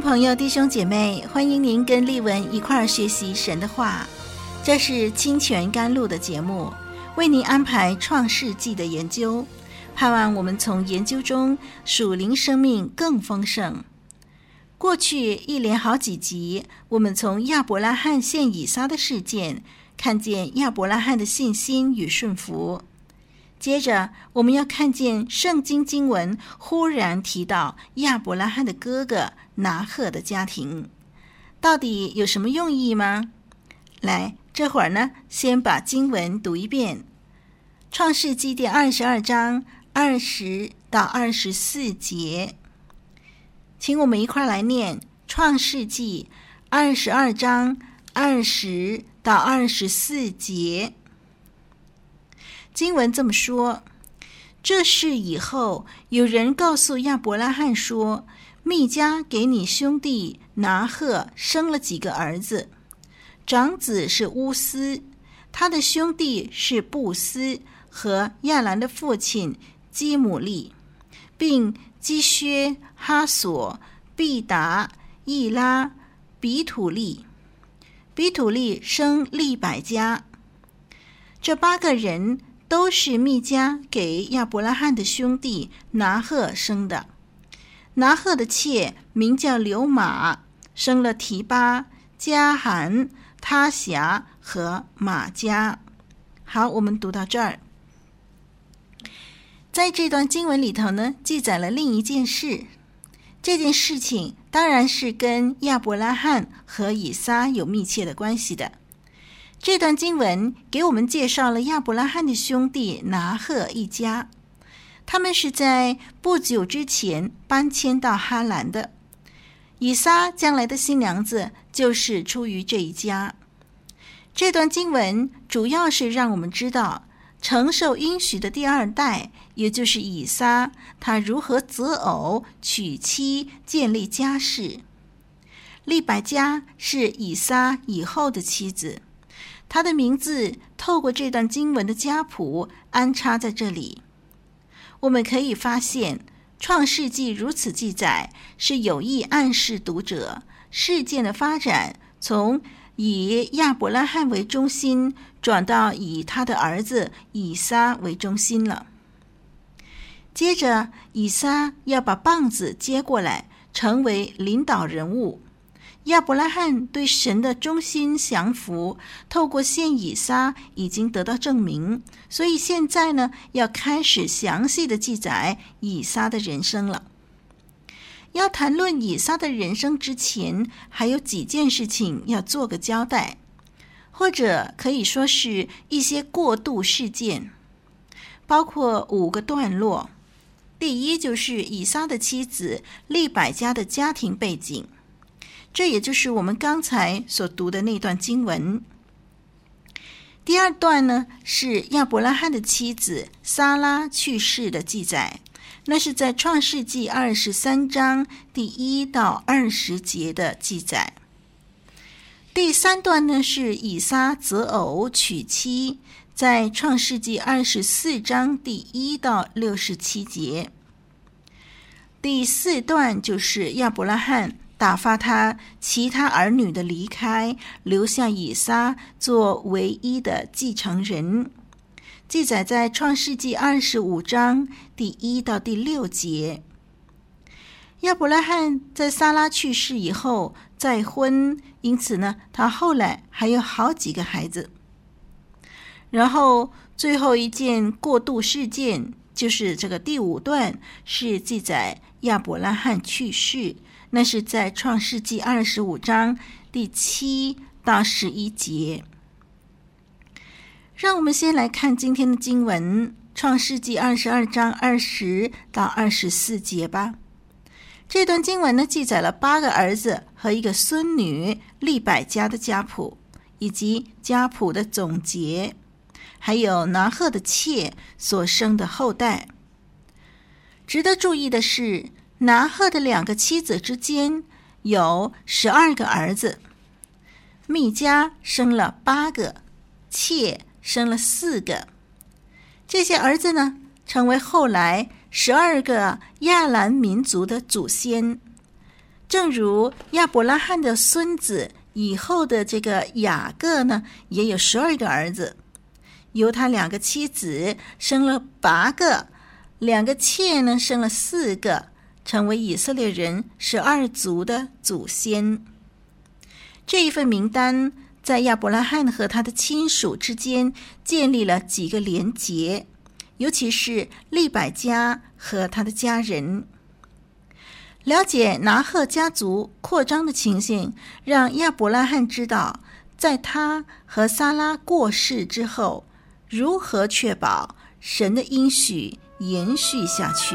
朋友、弟兄姐妹，欢迎您跟丽文一块儿学习神的话。这是清泉甘露的节目，为您安排创世纪的研究，盼望我们从研究中属灵生命更丰盛。过去一连好几集，我们从亚伯拉罕献以撒的事件，看见亚伯拉罕的信心与顺服。接着，我们要看见圣经经文忽然提到亚伯拉罕的哥哥拿鹤的家庭，到底有什么用意吗？来，这会儿呢，先把经文读一遍，《创世纪》第二十二章二十到二十四节，请我们一块儿来念《创世纪》二十二章二十到二十四节。经文这么说：这事以后，有人告诉亚伯拉罕说，密迦给你兄弟拿鹤生了几个儿子，长子是乌斯，他的兄弟是布斯和亚兰的父亲基母利，并基薛、哈索、毕达、以拉、比土利，比土利生利百家，这八个人。都是密迦给亚伯拉罕的兄弟拿鹤生的。拿鹤的妾名叫刘玛，生了提巴、迦罕、他辖和马迦。好，我们读到这儿。在这段经文里头呢，记载了另一件事。这件事情当然是跟亚伯拉罕和以撒有密切的关系的。这段经文给我们介绍了亚伯拉罕的兄弟拿鹤一家，他们是在不久之前搬迁到哈兰的。以撒将来的新娘子就是出于这一家。这段经文主要是让我们知道承受应许的第二代，也就是以撒，他如何择偶娶妻，建立家室。利百加是以撒以后的妻子。他的名字透过这段经文的家谱安插在这里，我们可以发现，《创世纪》如此记载，是有意暗示读者事件的发展从以亚伯拉罕为中心，转到以他的儿子以撒为中心了。接着，以撒要把棒子接过来，成为领导人物。亚伯拉罕对神的忠心降服，透过献以撒已经得到证明，所以现在呢，要开始详细的记载以撒的人生了。要谈论以撒的人生之前，还有几件事情要做个交代，或者可以说是一些过渡事件，包括五个段落。第一就是以撒的妻子利百加的家庭背景。这也就是我们刚才所读的那段经文。第二段呢，是亚伯拉罕的妻子撒拉去世的记载，那是在创世纪二十三章第一到二十节的记载。第三段呢，是以撒择偶娶妻，在创世纪二十四章第一到六十七节。第四段就是亚伯拉罕。打发他其他儿女的离开，留下以撒做唯一的继承人。记载在创世纪二十五章第一到第六节。亚伯拉罕在撒拉去世以后再婚，因此呢，他后来还有好几个孩子。然后最后一件过渡事件，就是这个第五段，是记载亚伯拉罕去世。那是在创世纪二十五章第七到十一节。让我们先来看今天的经文，《创世纪》二十二章二十到二十四节吧。这段经文呢，记载了八个儿子和一个孙女利百家的家谱，以及家谱的总结，还有拿鹤的妾所生的后代。值得注意的是，拿鹤的两个妻子之间有十二个儿子，密迦生了八个，妾。生了四个，这些儿子呢，成为后来十二个亚兰民族的祖先。正如亚伯拉罕的孙子以后的这个雅各呢，也有十二个儿子，由他两个妻子生了八个，两个妾呢生了四个，成为以色列人十二族的祖先。这一份名单。在亚伯拉罕和他的亲属之间建立了几个连结，尤其是利百加和他的家人。了解拿鹤家族扩张的情形，让亚伯拉罕知道，在他和撒拉过世之后，如何确保神的应许延续下去。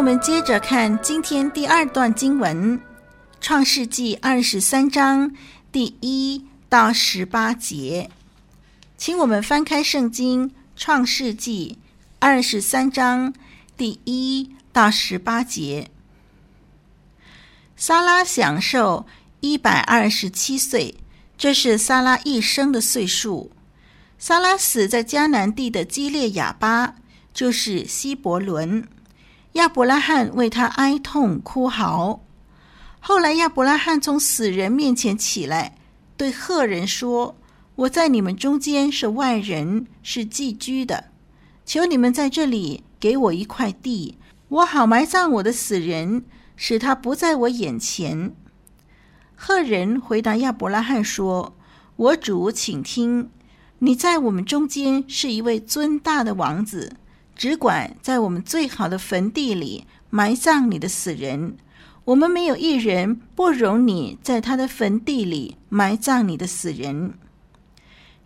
我们接着看今天第二段经文，《创世纪》二十三章第一到十八节。请我们翻开圣经，《创世纪》二十三章第一到十八节。撒拉享受一百二十七岁，这是撒拉一生的岁数。撒拉死在迦南地的基列雅巴，就是希伯伦。亚伯拉罕为他哀痛哭嚎。后来，亚伯拉罕从死人面前起来，对赫人说：“我在你们中间是外人，是寄居的。求你们在这里给我一块地，我好埋葬我的死人，使他不在我眼前。”赫人回答亚伯拉罕说：“我主，请听，你在我们中间是一位尊大的王子。”只管在我们最好的坟地里埋葬你的死人，我们没有一人不容你在他的坟地里埋葬你的死人。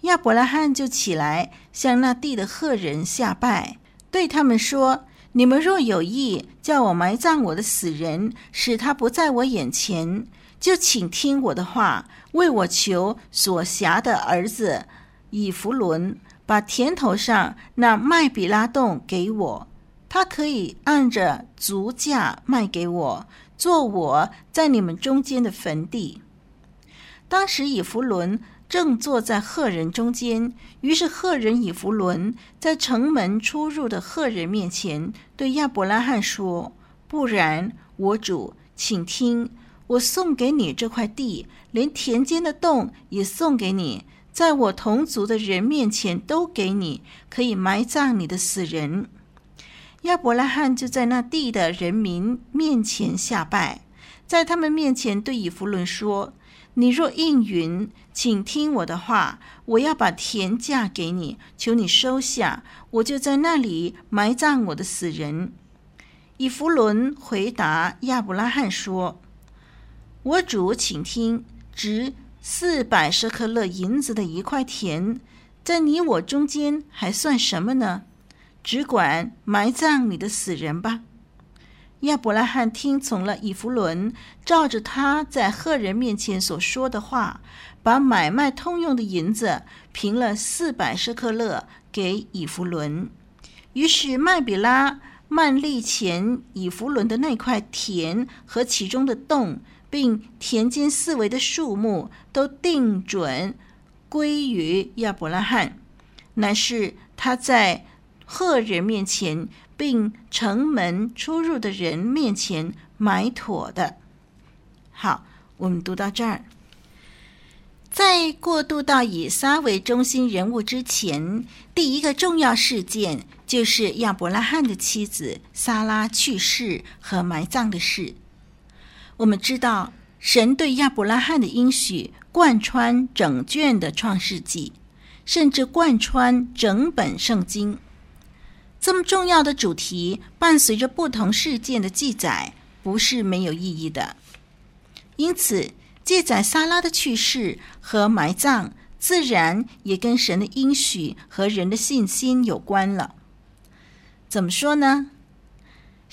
亚伯拉罕就起来向那地的赫人下拜，对他们说：“你们若有意叫我埋葬我的死人，使他不在我眼前，就请听我的话，为我求所辖的儿子以弗伦。”把田头上那麦比拉洞给我，他可以按着足价卖给我，做我在你们中间的坟地。当时以弗伦正坐在赫人中间，于是赫人以弗伦在城门出入的赫人面前对亚伯拉罕说：“不然，我主，请听，我送给你这块地，连田间的洞也送给你。”在我同族的人面前都给你，可以埋葬你的死人。亚伯拉罕就在那地的人民面前下拜，在他们面前对以弗伦说：“你若应允，请听我的话，我要把田价给你，求你收下，我就在那里埋葬我的死人。”以弗伦回答亚伯拉罕说：“我主，请听，直。”四百舍克勒银子的一块田，在你我中间还算什么呢？只管埋葬你的死人吧。亚伯拉罕听从了以弗伦，照着他在赫人面前所说的话，把买卖通用的银子平了四百舍克勒给以弗伦。于是麦比拉曼利前以弗伦的那块田和其中的洞。并田间四围的树木都定准归于亚伯拉罕，乃是他在赫人面前，并城门出入的人面前埋妥的。好，我们读到这儿。在过渡到以撒为中心人物之前，第一个重要事件就是亚伯拉罕的妻子撒拉去世和埋葬的事。我们知道，神对亚伯拉罕的应许贯穿整卷的创世纪，甚至贯穿整本圣经。这么重要的主题，伴随着不同事件的记载，不是没有意义的。因此，记载撒拉的去世和埋葬，自然也跟神的应许和人的信心有关了。怎么说呢？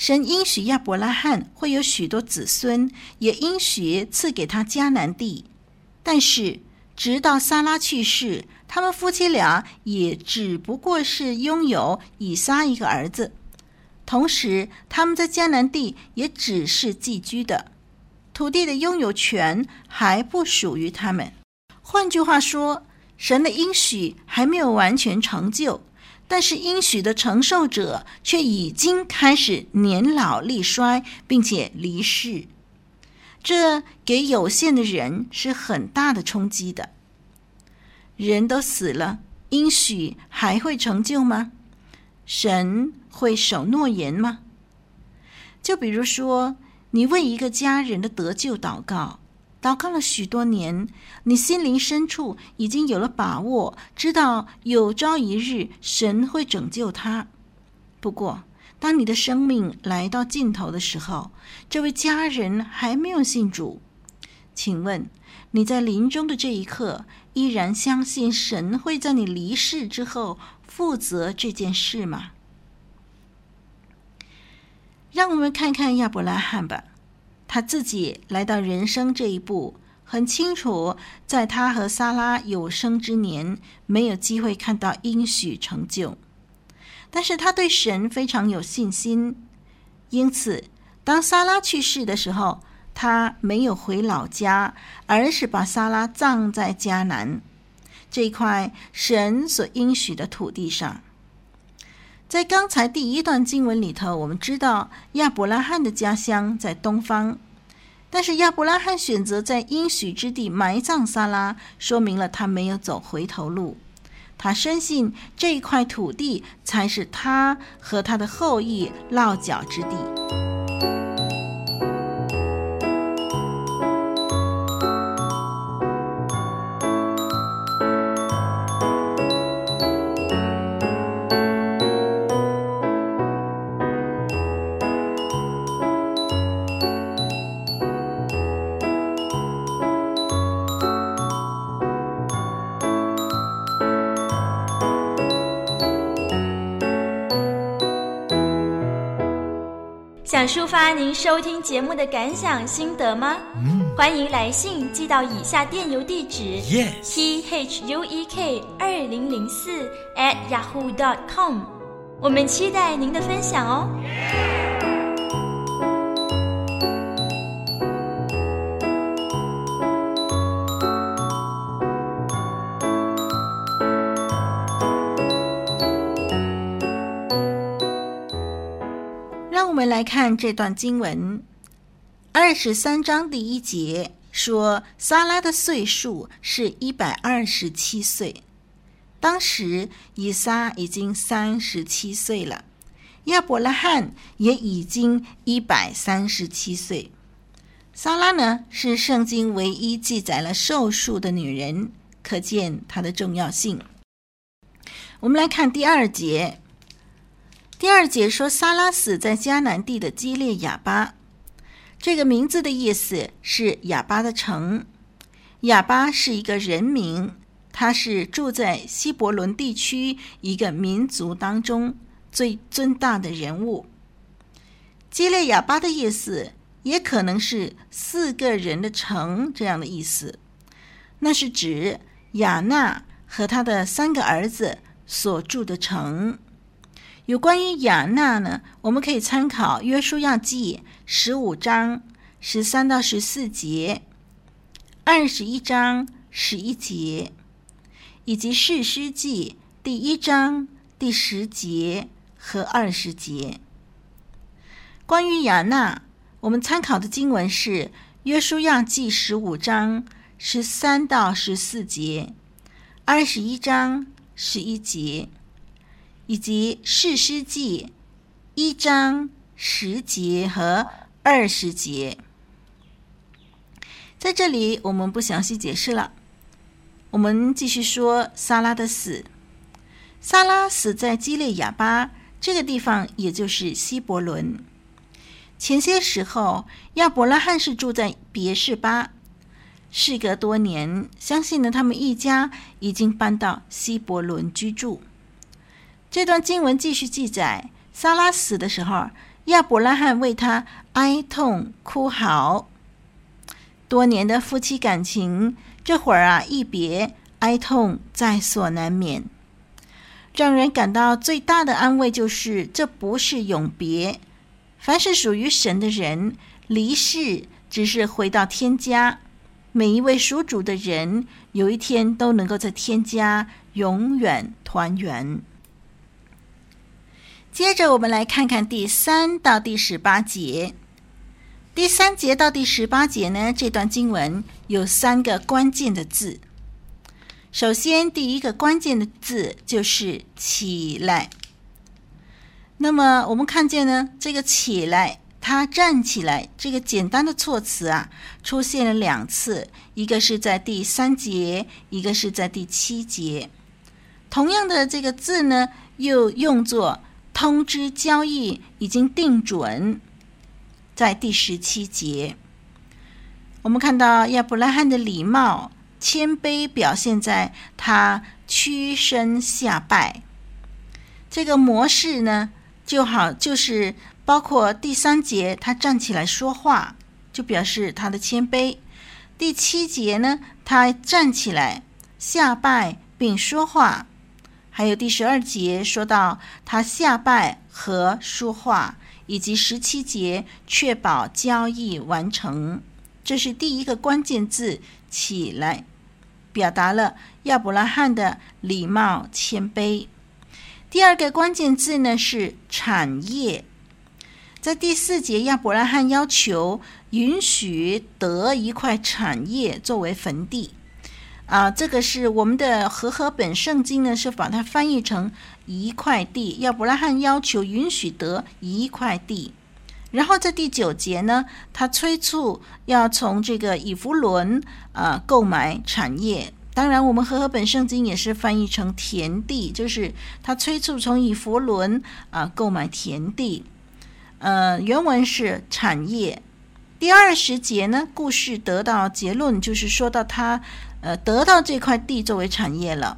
神应许亚伯拉罕会有许多子孙，也应许赐给他迦南地。但是，直到撒拉去世，他们夫妻俩也只不过是拥有以撒一个儿子，同时他们在迦南地也只是寄居的。土地的拥有权还不属于他们。换句话说，神的应许还没有完全成就，但是应许的承受者却已经开始年老力衰，并且离世。这给有限的人是很大的冲击的。人都死了，应许还会成就吗？神会守诺言吗？就比如说。你为一个家人的得救祷告，祷告了许多年，你心灵深处已经有了把握，知道有朝一日神会拯救他。不过，当你的生命来到尽头的时候，这位家人还没有信主，请问你在临终的这一刻，依然相信神会在你离世之后负责这件事吗？让我们看看亚伯拉罕吧，他自己来到人生这一步，很清楚，在他和撒拉有生之年，没有机会看到应许成就。但是他对神非常有信心，因此，当撒拉去世的时候，他没有回老家，而是把撒拉葬在迦南这一块神所应许的土地上。在刚才第一段经文里头，我们知道亚伯拉罕的家乡在东方，但是亚伯拉罕选择在应许之地埋葬撒拉，说明了他没有走回头路。他深信这一块土地才是他和他的后裔落脚之地。想抒发您收听节目的感想心得吗？嗯，欢迎来信寄到以下电邮地址：yes t h u e k 二零零四 at yahoo dot com。我们期待您的分享哦。我来看这段经文，二十三章第一节说，撒拉的岁数是一百二十七岁。当时以撒已经三十七岁了，亚伯拉罕也已经一百三十七岁。撒拉呢，是圣经唯一记载了寿数的女人，可见她的重要性。我们来看第二节。第二节说，撒拉死在迦南地的基列雅巴，这个名字的意思是雅巴的城。雅巴是一个人名，他是住在希伯伦地区一个民族当中最尊大的人物。基列雅巴的意思也可能是四个人的城这样的意思，那是指亚纳和他的三个儿子所住的城。有关于雅纳呢，我们可以参考《约书亚记》十五章十三到十四节，二十一章十一节，以及士师记第一章第十节和二十节。关于雅纳，我们参考的经文是约书亚记十五章十三到十四节，二十一章十一节，以及士师记一章十节和二十节。在这里，我们不详细解释了。我们继续说撒拉的死。撒拉死在基列雅巴这个地方，也就是希伯伦。前些时候，亚伯拉罕是住在别是巴。事隔多年，相信呢，他们一家已经搬到希伯伦居住。这段经文继续记载，撒拉死的时候，亚伯拉罕为他哀痛哭嚎。多年的夫妻感情，这会儿啊一别，哀痛在所难免。让人感到最大的安慰就是，这不是永别。凡是属于神的人，离世只是回到天家。每一位属主的人，有一天都能够在天家永远团圆。接着，我们来看看第三到第十八节。第三节到第十八节呢，这段经文有三个关键的字。首先，第一个关键的字就是“起来”。那么，我们看见呢，这个“起来”，他站起来，这个简单的措辞啊，出现了两次，一个是在第三节，一个是在第七节。同样的这个字呢，又用作通知交易已经定准。在第十七节，我们看到亚伯拉罕的礼貌、谦卑表现在他屈身下拜。这个模式呢，就好就是包括第三节他站起来说话，就表示他的谦卑；第七节呢，他站起来下拜并说话；还有第十二节说到他下拜和说话。以及十七节，确保交易完成，这是第一个关键字“起来”，表达了亚伯拉罕的礼貌谦卑。第二个关键字呢是“产业”，在第四节，亚伯拉罕要求允许得一块产业作为坟地。啊，这个是我们的和合本圣经呢，是把它翻译成一块地。亚伯拉罕要求允许得一块地，然后在第九节呢，他催促要从这个以弗伦啊购买产业。当然，我们和合本圣经也是翻译成田地，就是他催促从以弗伦啊购买田地。呃，原文是产业。第二十节呢，故事得到结论，就是说到他。呃，得到这块地作为产业了。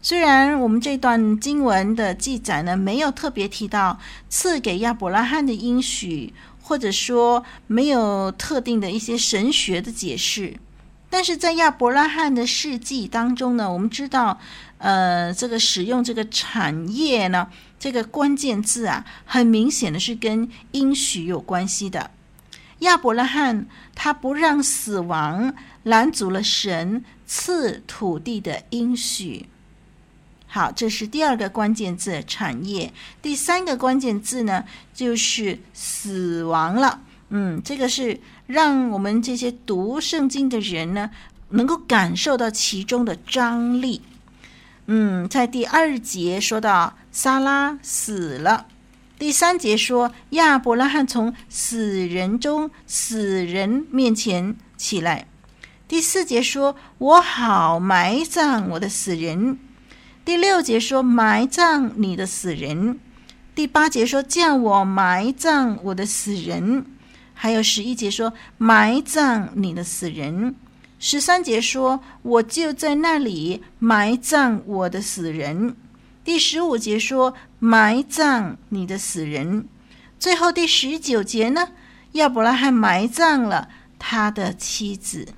虽然我们这段经文的记载呢，没有特别提到赐给亚伯拉罕的应许，或者说没有特定的一些神学的解释，但是在亚伯拉罕的事迹当中呢，我们知道，呃，这个使用这个产业呢，这个关键字啊，很明显的是跟应许有关系的。亚伯拉罕他不让死亡拦阻了神赐土地的应许。好，这是第二个关键字“产业”。第三个关键字呢，就是“死亡”了。嗯，这个是让我们这些读圣经的人呢，能够感受到其中的张力。嗯，在第二节说到撒拉死了。第三节说，亚伯拉罕从死人中、死人面前起来。第四节说，我好埋葬我的死人。第六节说，埋葬你的死人。第八节说，叫我埋葬我的死人。还有十一节说，埋葬你的死人。十三节说，我就在那里埋葬我的死人。第十五节说，埋葬你的死人。最后第十九节呢，亚伯拉罕埋葬了他的妻子。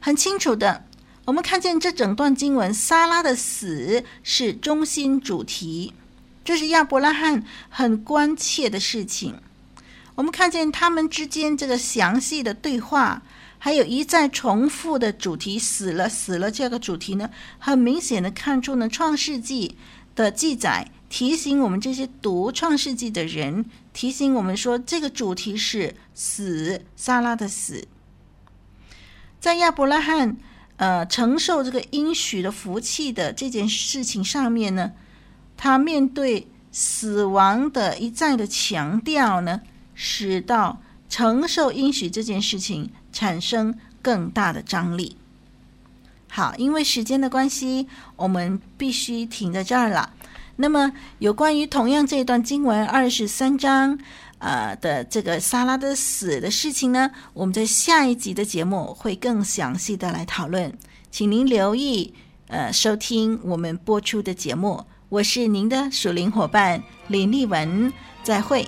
很清楚的，我们看见这整段经文，撒拉的死是中心主题，这是亚伯拉罕很关切的事情。我们看见他们之间这个详细的对话，还有一再重复的主题“死了，死了”这个主题呢，很明显的看出呢，《创世纪》的记载提醒我们这些读《创世纪》的人，提醒我们说，这个主题是死，撒拉的死。在亚伯拉罕呃承受这个应许的福气的这件事情上面呢，他面对死亡的一再的强调呢。使到承受应许这件事情产生更大的张力。好，因为时间的关系，我们必须停在这儿了。那么，有关于同样这一段经文二十三章呃的这个撒拉的死的事情呢，我们在下一集的节目会更详细的来讨论，请您留意呃收听我们播出的节目。我是您的属灵伙伴林丽文，再会。